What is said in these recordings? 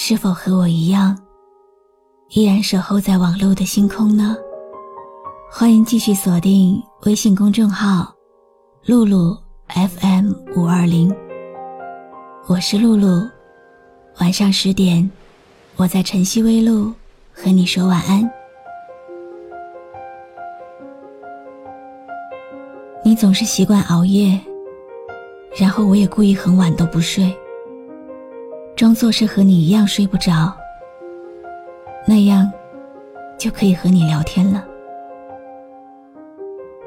是否和我一样，依然守候在网络的星空呢？欢迎继续锁定微信公众号“露露 FM 五二零”，我是露露。晚上十点，我在晨曦微露和你说晚安。你总是习惯熬夜，然后我也故意很晚都不睡。装作是和你一样睡不着，那样就可以和你聊天了。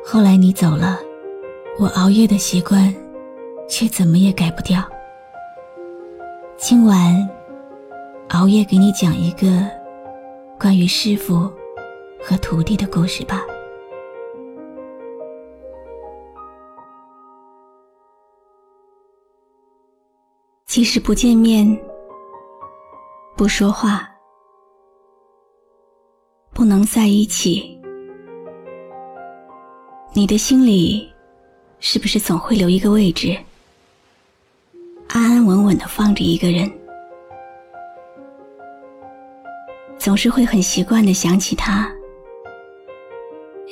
后来你走了，我熬夜的习惯却怎么也改不掉。今晚熬夜给你讲一个关于师傅和徒弟的故事吧。即使不见面，不说话，不能在一起，你的心里是不是总会留一个位置，安安稳稳的放着一个人？总是会很习惯的想起他，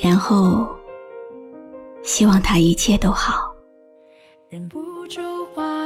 然后希望他一切都好。忍不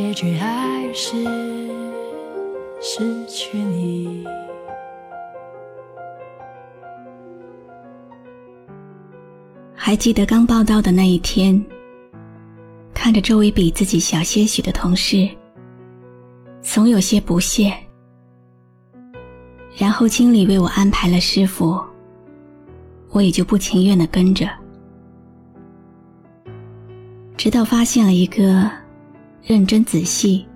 结局还是失去你。还记得刚报道的那一天，看着周围比自己小些许的同事，总有些不屑。然后经理为我安排了师傅，我也就不情愿的跟着，直到发现了一个。认真仔细，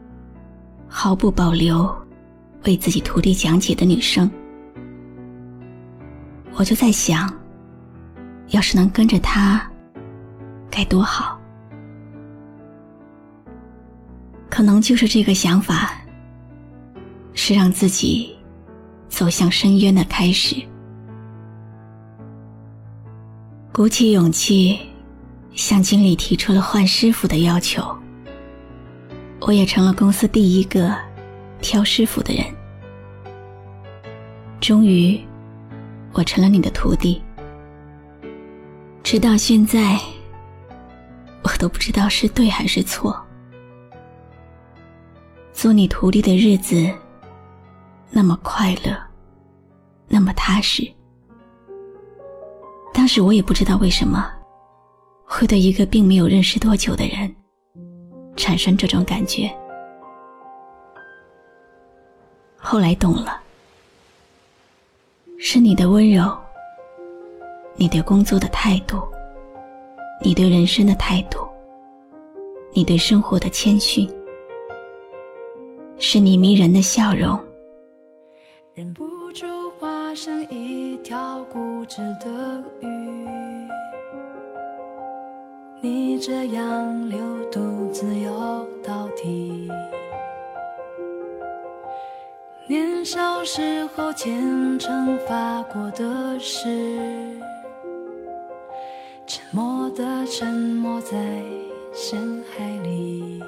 毫不保留为自己徒弟讲解的女生，我就在想，要是能跟着她，该多好。可能就是这个想法，是让自己走向深渊的开始。鼓起勇气，向经理提出了换师傅的要求。我也成了公司第一个挑师傅的人。终于，我成了你的徒弟。直到现在，我都不知道是对还是错。做你徒弟的日子，那么快乐，那么踏实。当时我也不知道为什么，会对一个并没有认识多久的人。产生这种感觉，后来懂了，是你的温柔，你对工作的态度，你对人生的态度，你对生活的谦逊，是你迷人的笑容。忍不住化身一条固执的鱼。你这样流独自游到底，年少时候虔诚发过的誓，沉默的沉没在深海里，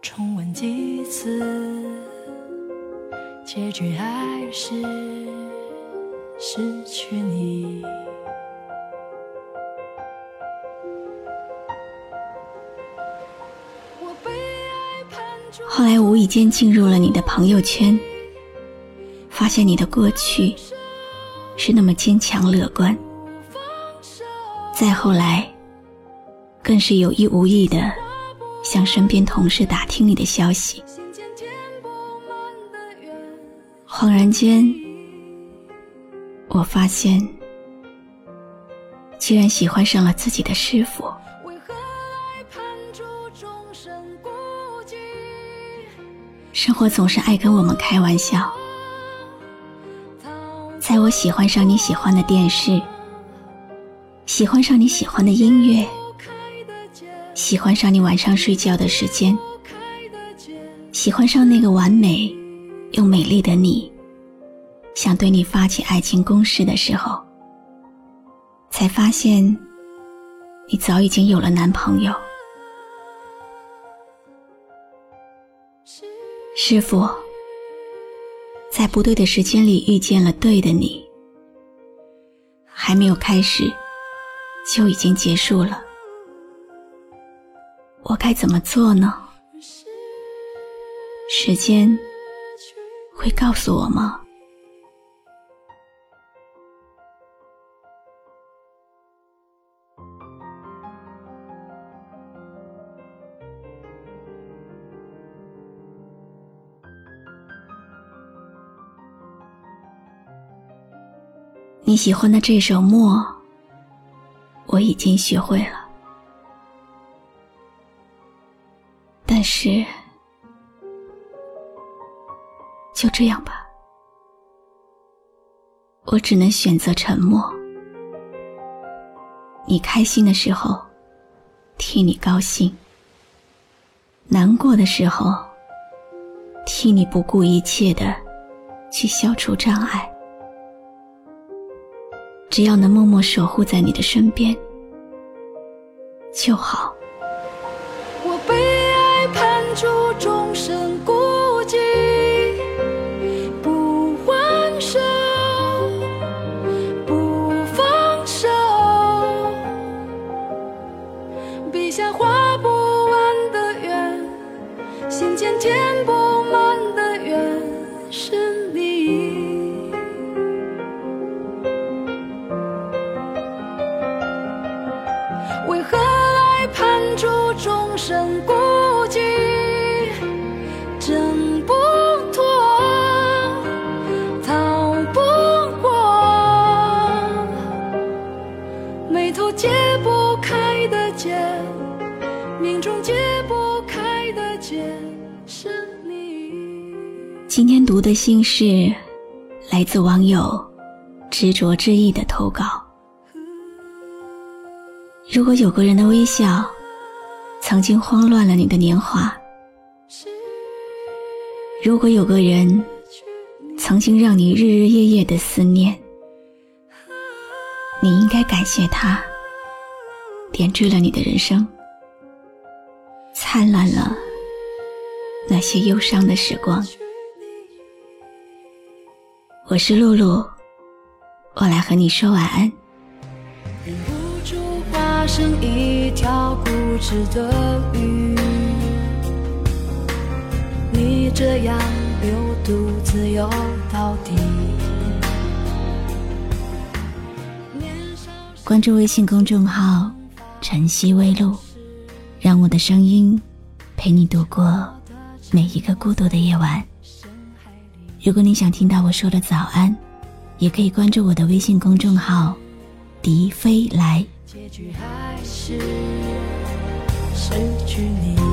重温几次，结局还是失去你。后来无意间进入了你的朋友圈，发现你的过去是那么坚强乐观。再后来，更是有意无意的向身边同事打听你的消息。恍然间，我发现，居然喜欢上了自己的师傅。生活总是爱跟我们开玩笑。在我喜欢上你喜欢的电视，喜欢上你喜欢的音乐，喜欢上你晚上睡觉的时间，喜欢上那个完美又美丽的你，想对你发起爱情攻势的时候，才发现你早已经有了男朋友。师傅，在不对的时间里遇见了对的你，还没有开始，就已经结束了。我该怎么做呢？时间会告诉我吗？你喜欢的这首《默》，我已经学会了，但是就这样吧，我只能选择沉默。你开心的时候，替你高兴；难过的时候，替你不顾一切的去消除障碍。只要能默默守护在你的身边就好。信是来自网友执着之意的投稿。如果有个人的微笑，曾经慌乱了你的年华；如果有个人，曾经让你日日夜夜的思念，你应该感谢他，点缀了你的人生，灿烂了那些忧伤的时光。我是露露，我来和你说晚安。成一条固执的鱼，你这样流独自游到底。关注微信公众号“晨曦微露”，让我的声音陪你度过每一个孤独的夜晚。如果你想听到我说的早安，也可以关注我的微信公众号“笛飞来”。结局还是失去你。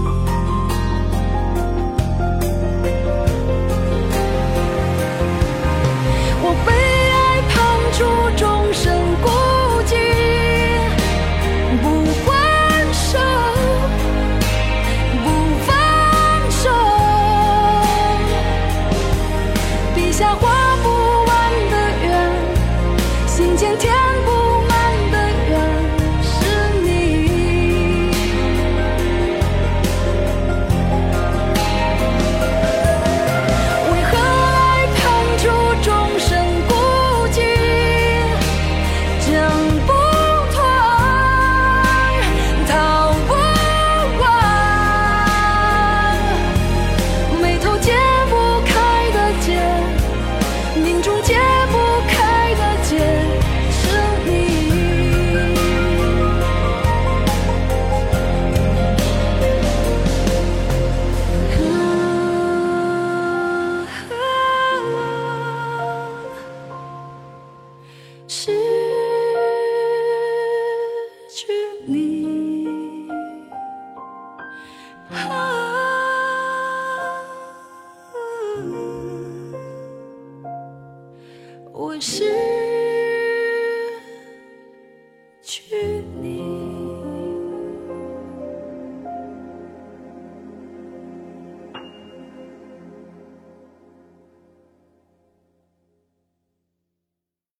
是